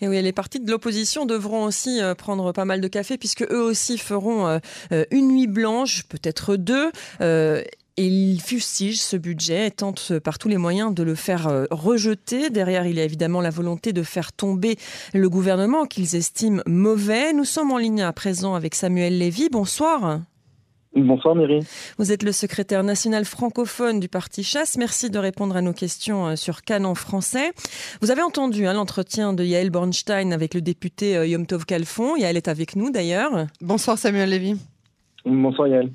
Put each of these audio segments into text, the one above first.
Et oui, les partis de l'opposition devront aussi euh, prendre pas mal de café puisque eux aussi feront euh, euh, une nuit blanche, peut-être deux. Et ils fustigent ce budget et tentent par tous les moyens de le faire rejeter. Derrière, il y a évidemment la volonté de faire tomber le gouvernement qu'ils estiment mauvais. Nous sommes en ligne à présent avec Samuel Lévy. Bonsoir. Bonsoir Myri. Vous êtes le secrétaire national francophone du Parti Chasse. Merci de répondre à nos questions euh, sur Canon français. Vous avez entendu hein, l'entretien de Yael Bornstein avec le député euh, Yom Tov Kalfon. Yael est avec nous d'ailleurs. Bonsoir Samuel Lévy. Bonsoir Yael.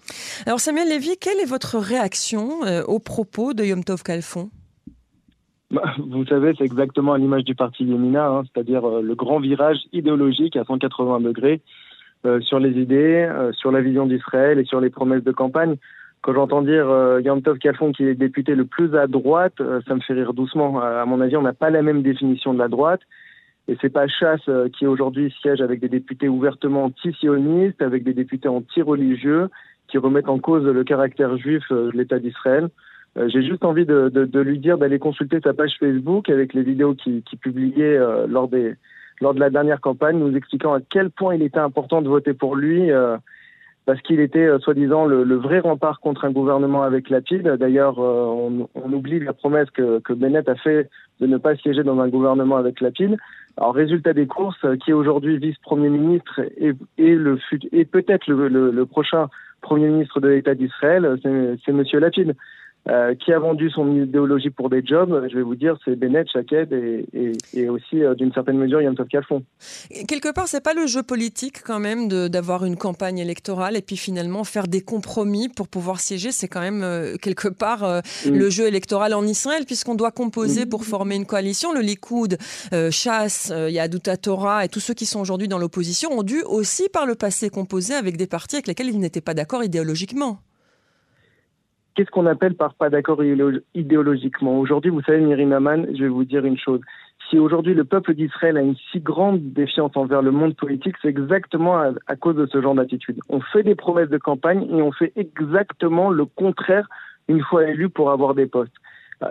Alors Samuel Lévy, quelle est votre réaction euh, aux propos de Yom Tov Kalfon? Bah, vous savez, c'est exactement à l'image du parti Yemina, hein, c'est-à-dire le grand virage idéologique à 180 degrés sur les idées, euh, sur la vision d'Israël et sur les promesses de campagne. Quand j'entends dire euh, Yom Tov Kalfon qui est député le plus à droite, ça me fait rire doucement. À mon avis, on n'a pas la même définition de la droite. Et c'est pas Chasse qui aujourd'hui siège avec des députés ouvertement anti-sionistes, avec des députés anti-religieux, qui remettent en cause le caractère juif de l'État d'Israël. J'ai juste envie de, de, de lui dire d'aller consulter sa page Facebook avec les vidéos qu'il qui publiait lors des, lors de la dernière campagne, nous expliquant à quel point il était important de voter pour lui, euh, parce qu'il était euh, soi-disant le, vrai rempart contre un gouvernement avec Lapide. D'ailleurs, euh, on, oublie la promesse que, que, Bennett a fait de ne pas siéger dans un gouvernement avec Lapide. Alors, résultat des courses, qui est aujourd'hui vice-premier ministre et, le, et peut-être le, le, prochain premier ministre de l'État d'Israël, c'est Monsieur Lapide. Euh, qui a vendu son idéologie pour des jobs, je vais vous dire, c'est Bennett, Shaked et, et, aussi, euh, d'une certaine mesure, Yom Tov Kalfon. Quelque part, c'est pas le jeu politique quand même d'avoir une campagne électorale et puis finalement faire des compromis pour pouvoir siéger. C'est quand même euh, quelque part mm. le jeu électoral en Israël puisqu'on doit composer mm. pour former une coalition. Le Likoud, Chasse, Yaduta Torah et tous ceux qui sont aujourd'hui dans l'opposition ont dû aussi par le passé composer avec des partis avec lesquels ils n'étaient pas d'accord idéologiquement. Qu'est-ce qu'on appelle par pas d'accord idéologiquement? Aujourd'hui, vous savez, Myriam Aman, je vais vous dire une chose. Si aujourd'hui le peuple d'Israël a une si grande défiance envers le monde politique, c'est exactement à, cause de ce genre d'attitude. On fait des promesses de campagne et on fait exactement le contraire une fois élu pour avoir des postes.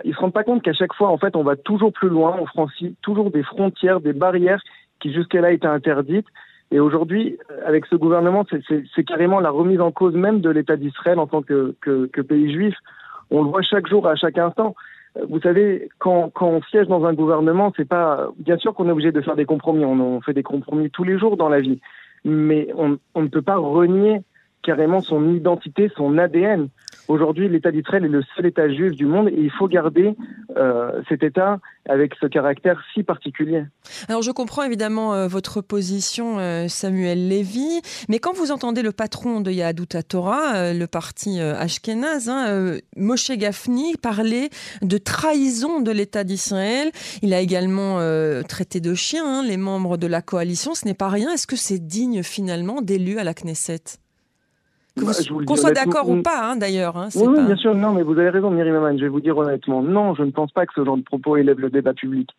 Ils se rendent pas compte qu'à chaque fois, en fait, on va toujours plus loin, on franchit toujours des frontières, des barrières qui jusqu'à là étaient interdites. Et aujourd'hui, avec ce gouvernement, c'est carrément la remise en cause même de l'État d'Israël en tant que, que, que, pays juif. On le voit chaque jour, à chaque instant. Vous savez, quand, quand on siège dans un gouvernement, c'est pas bien sûr qu'on est obligé de faire des compromis. On, on, fait des compromis tous les jours dans la vie, mais on, on ne peut pas renier carrément son identité, son ADN. Aujourd'hui, l'État d'Israël est le seul État juif du monde et il faut garder euh, cet État avec ce caractère si particulier. Alors je comprends évidemment euh, votre position, euh, Samuel Lévy, mais quand vous entendez le patron de Yahadut Torah, le parti Ashkenaz, hein, Moshe Gafni, parler de trahison de l'État d'Israël, il a également traité de chiens hein, les membres de la coalition, ce n'est pas rien. Est-ce que c'est digne finalement d'élus à la Knesset? Bah, qu'on soit d'accord ou pas, hein, d'ailleurs. Hein, oui, bien sûr. Non, mais vous avez raison, Myriam Aman. Je vais vous dire honnêtement, non, je ne pense pas que ce genre de propos élève le débat public.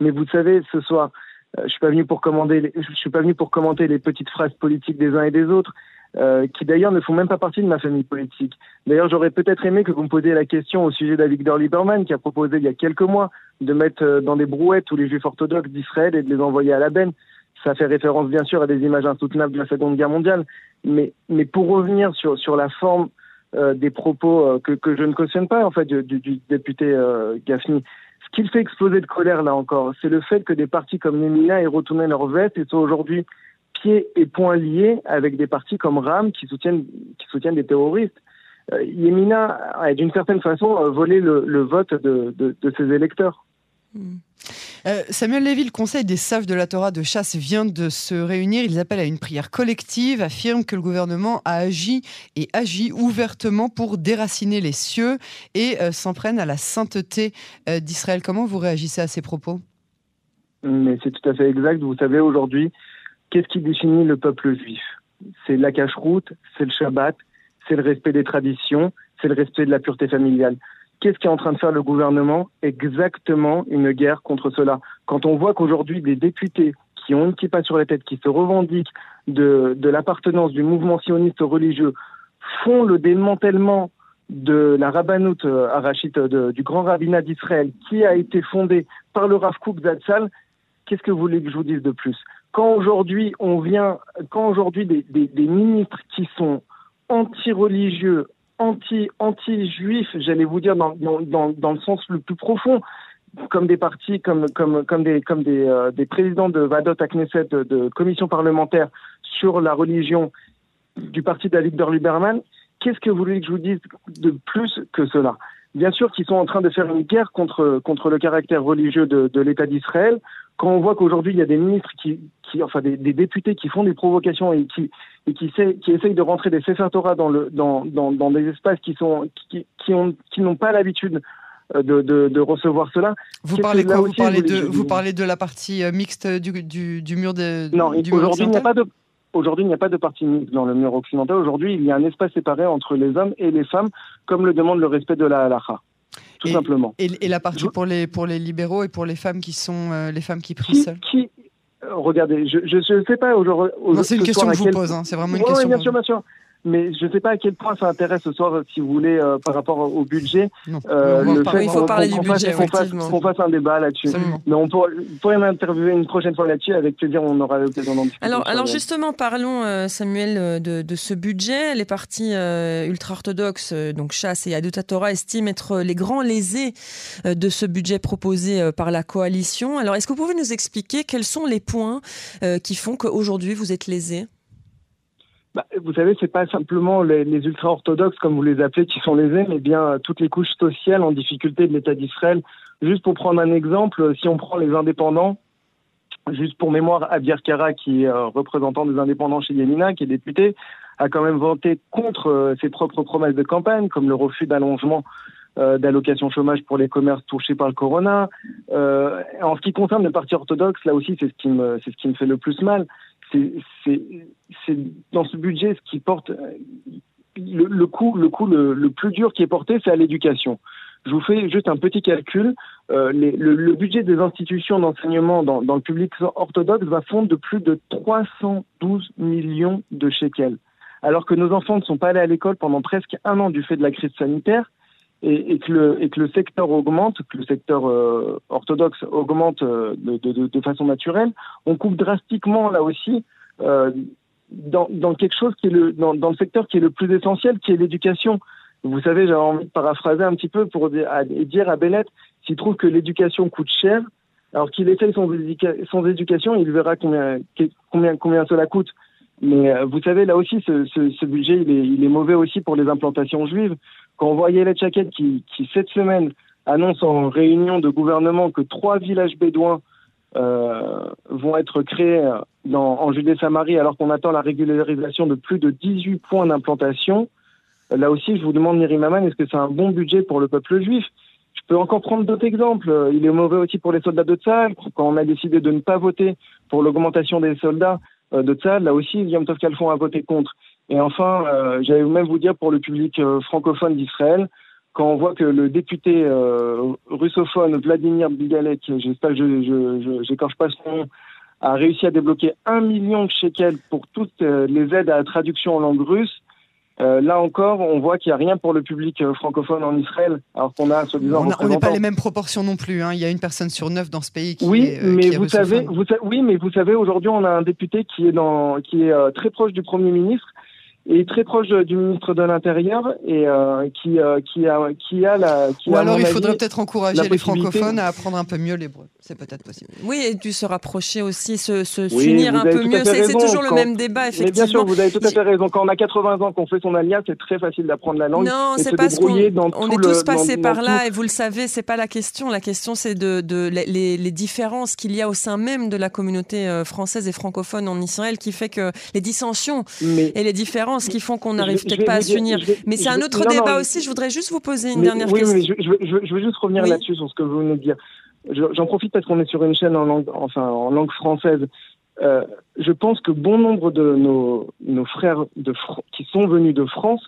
Mais vous savez, ce soir, euh, je suis pas venu pour commander, je suis pas venu pour commenter les petites phrases politiques des uns et des autres. Euh, qui d'ailleurs ne font même pas partie de ma famille politique. D'ailleurs, j'aurais peut-être aimé que vous me posiez la question au sujet d'Avigdor Lieberman, qui a proposé il y a quelques mois de mettre euh, dans des brouettes tous les juifs orthodoxes d'Israël et de les envoyer à la benne. Ça fait référence bien sûr à des images insoutenables de la Seconde Guerre mondiale. Mais, mais pour revenir sur, sur la forme euh, des propos euh, que, que je ne cautionne pas en fait du, du, député euh, Gaffney, ce qui le fait exploser de colère là encore, c'est le fait que des partis comme Nemina aient retourné leur veste et sont aujourd'hui pieds et poings liés avec des partis comme RAM qui soutiennent, qui soutiennent des terroristes. Euh, Yemina a d'une certaine façon volé le, le vote de, de, de ses électeurs. Hmm. Euh, Samuel Lévy, le Conseil des sages de la Torah de chasse vient de se réunir. Ils appellent à une prière collective, affirment que le gouvernement a agi et agit ouvertement pour déraciner les cieux et euh, s'en prennent à la sainteté euh, d'Israël. Comment vous réagissez à ces propos? Mais c'est tout à fait exact. Vous savez, aujourd'hui, qu'est-ce qui définit le peuple juif? C'est la cache-route, c'est le Shabbat, c'est le respect des traditions, c'est le respect de la pureté familiale. Qu'est-ce qu'est en train de faire le gouvernement? Exactement une guerre contre cela. Quand on voit qu'aujourd'hui des députés qui ont une kippa sur la tête, qui se revendiquent de, l'appartenance du mouvement sioniste religieux, font le démantèlement de la rabbanout euh, arachite du grand rabbinat d'Israël, qui a été fondé par le Rav Kook Zatzal, qu'est-ce que vous voulez que je vous dise de plus? Quand aujourd'hui on vient, quand aujourd'hui des, des, ministres qui sont anti-religieux, anti, anti-juifs, j'allais vous dire dans, dans, dans, le sens le plus profond, comme des partis, comme, comme, comme, des, comme des, euh, présidents de Vadot à Knesset, de, commissions parlementaires sur la religion du parti d'Avigdor Lieberman, qu'est-ce que vous voulez que je vous dise de plus que cela? Bien sûr qu'ils sont en train de faire une guerre contre, contre le caractère religieux de l'État d'Israël. Quand on voit qu'aujourd'hui, il y a des ministres qui, qui enfin des, des, députés qui font des provocations et qui, et qui, sait, qui essayent de rentrer des Sefer Torah dans, le, dans, dans, dans des espaces qui sont qui, qui ont qui n'ont pas l'habitude euh, de, de, de, recevoir cela. Vous parlez quoi vous parlez, de, vous parlez de la partie euh, mixte du, du, du mur de Non, aujourd'hui il n'y a pas de Aujourd'hui, il n'y a pas de partie mixte dans le mur occidental. Aujourd'hui, il y a un espace séparé entre les hommes et les femmes, comme le demande le respect de la halakha. Tout simplement. Et, la partie pour les, pour les libéraux et pour les femmes qui sont euh, les femmes qui prient seules qui, euh, Regardez, je ne sais pas aujourd'hui. C'est une question que je vous pose, hein. c'est vraiment une question. bien sûr, bien sûr mais je ne sais pas à quel point ça intéresse ce soir, si vous voulez, euh, par rapport au budget. Euh, le fait il faut parler du budget, qu'on fasse, fasse, un débat là-dessus. Mais on pourrait, pourrait m'interviewer une prochaine fois là-dessus, avec plaisir, on aura l'occasion d'en discuter. Alors, alors justement, parlons, euh, Samuel, de, de, ce budget. Les partis ultra-orthodoxes, donc Chasse et Adota Torah, estiment être les grands lésés de ce budget proposé par la coalition. Alors, est-ce que vous pouvez nous expliquer quels sont les points qui font qu'aujourd'hui vous êtes lésés? Bah, vous savez, c'est pas simplement les, ultra-orthodoxes, comme vous les appelez, qui sont lésés, mais bien euh, toutes les couches sociales en difficulté de l'État d'Israël. Juste pour prendre un exemple, si on prend les indépendants, juste pour mémoire, Abir Kara, qui est euh, représentant des indépendants chez Yemina, qui est député, a quand même voté contre euh, ses propres promesses de campagne, comme le refus d'allongement euh, d'allocation chômage pour les commerces touchés par le corona. Euh, en ce qui concerne le parti orthodoxe, là aussi, c'est ce me, c'est ce qui me fait le plus mal c'est dans ce budget ce qui le, coût, le, plus dur qui est porté, c'est à l'éducation. Je vous fais juste un petit calcul. Euh, le, budget des institutions d'enseignement dans, dans, le public orthodoxe va fondre de plus de 312 millions de shekels. Alors que nos enfants ne sont pas allés à l'école pendant presque un an du fait de la crise sanitaire et, et, que, le, et que le secteur augmente, que le secteur euh, orthodoxe augmente euh, de, de, de, façon naturelle, on coupe drastiquement là aussi euh, dans, dans, quelque chose qui est le, dans, dans, le secteur qui est le plus essentiel, qui est l'éducation. Vous savez, j'avais envie de paraphraser un petit peu pour dire à, Bennett, s'il trouve que l'éducation coûte cher, alors qu'il essaye son sans éducation, il verra combien, combien, combien cela coûte. Mais euh, vous savez, là aussi, ce, ce, ce budget, il est, il est, mauvais aussi pour les implantations juives. Quand on voyait les Chaquette qui, qui, cette semaine, annonce en réunion de gouvernement que trois villages bédouins euh, vont être créés dans, en Judée-Samarie alors qu'on attend la régularisation de plus de 18 points d'implantation, là aussi, je vous demande, Myriam Aman, est-ce que c'est un bon budget pour le peuple juif? Je peux encore prendre d'autres exemples. Il est mauvais aussi pour les soldats de Tzal. Quand on a décidé de ne pas voter pour l'augmentation des soldats euh, de Tzal, là aussi, Yom Tov Kalfon a voté contre. Et enfin, euh, j'allais même vous dire pour le public euh, francophone d'Israël, quand on voit que le député euh, russophone Vladimir Bigalek, j'espère que je n'écorche pas son nom, a réussi à débloquer un million de shekels pour toutes les aides à la traduction en langue russe, euh, là encore, on voit qu'il n'y a rien pour le public euh, francophone en Israël, alors qu'on a soi-disant. On n'est pas les mêmes proportions non plus. Hein. Il y a une personne sur neuf dans ce pays qui oui, est. Euh, mais vous savez, vous, oui, mais vous savez, aujourd'hui, on a un député qui est dans, qui est très proche du premier ministre est très proche du ministre de l'Intérieur et euh, qui, euh, qui, a, qui a la. Qui Ou alors il faudrait peut-être encourager les francophones à apprendre un peu mieux l'hébreu. C'est peut-être possible. Oui, et dû se rapprocher aussi, se, se unir un peu mieux. C'est toujours le même débat, effectivement. Mais bien sûr, vous avez tout à fait raison. Quand on a 80 ans, qu'on fait son alliance, c'est très facile d'apprendre la langue. Non, c'est pas ce qu'on. On est tous passés par là, et vous le savez, c'est pas la question. La question, c'est de, de les, les, différences qu'il y a au sein même de la communauté euh, française et francophone en Israël, qui fait que les dissensions et les différences qui font qu'on arrive peut-être pas à s'unir. Mais c'est un autre débat aussi. Je voudrais juste vous poser une dernière question. Oui, je, je, veux juste revenir là-dessus sur ce que vous venez de dire. J'en profite parce qu'on est sur une chaîne en langue, enfin, en langue française. Euh, je pense que bon nombre de nos, nos frères de, qui sont venus de France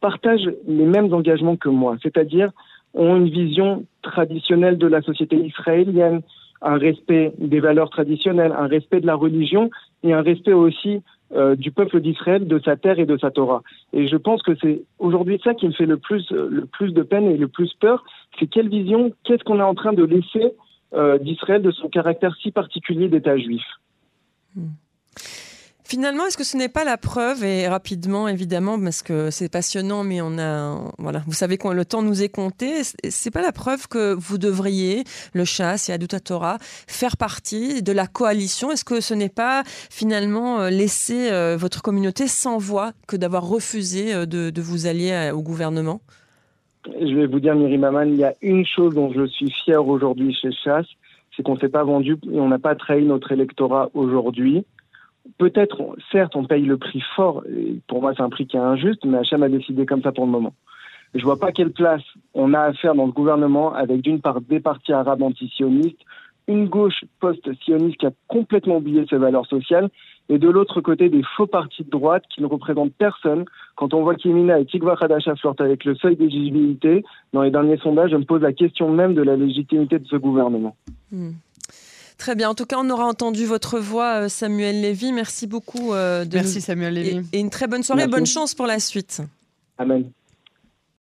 partagent les mêmes engagements que moi, c'est-à-dire ont une vision traditionnelle de la société israélienne, un respect des valeurs traditionnelles, un respect de la religion et un respect aussi euh, du peuple d'Israël, de sa terre et de sa Torah. Et je pense que c'est aujourd'hui ça qui me fait le plus, euh, le plus de peine et le plus peur, c'est quelle vision, qu'est-ce qu'on est en train de laisser d'Israël de son caractère si particulier d'État juif? Hmm. Finalement, est-ce que ce n'est pas la preuve, et rapidement évidemment, parce que c'est passionnant, mais on a, voilà, vous savez que le temps nous est compté, c'est pas la preuve que vous devriez, le chasse et Adouta Torah, faire partie de la coalition? Est-ce que ce n'est pas finalement euh, laisser euh, votre communauté sans voix que d'avoir refusé euh, de, vous allier au gouvernement? Je vais vous dire, Myri Maman, il y a une chose dont je suis fier aujourd'hui chez Chasse, c'est qu'on ne s'est pas vendu et on n'a pas trahi notre électorat aujourd'hui peut-être, certes, on paye le prix fort, et pour moi c'est un prix qui est injuste, mais Hachem a décidé comme ça pour le moment. Je vois pas quelle place on a à faire dans le gouvernement avec d'une part des partis arabes anti-sionistes, une gauche post-sioniste qui a complètement oublié ses valeurs sociales, et de l'autre côté des faux partis de droite qui ne représentent personne. Quand on voit qu'Emina et Tikva Khadasha flirtent avec le seuil d'éligibilité, dans les derniers sondages, je me pose la question même de la légitimité de ce gouvernement. Hmm. Très bien. En tout cas, on aura entendu votre voix, euh, Samuel Lévy. Merci beaucoup. Euh, de Merci, Samuel Lévy. Et, une très bonne soirée. Bonne chance pour la suite. Amen.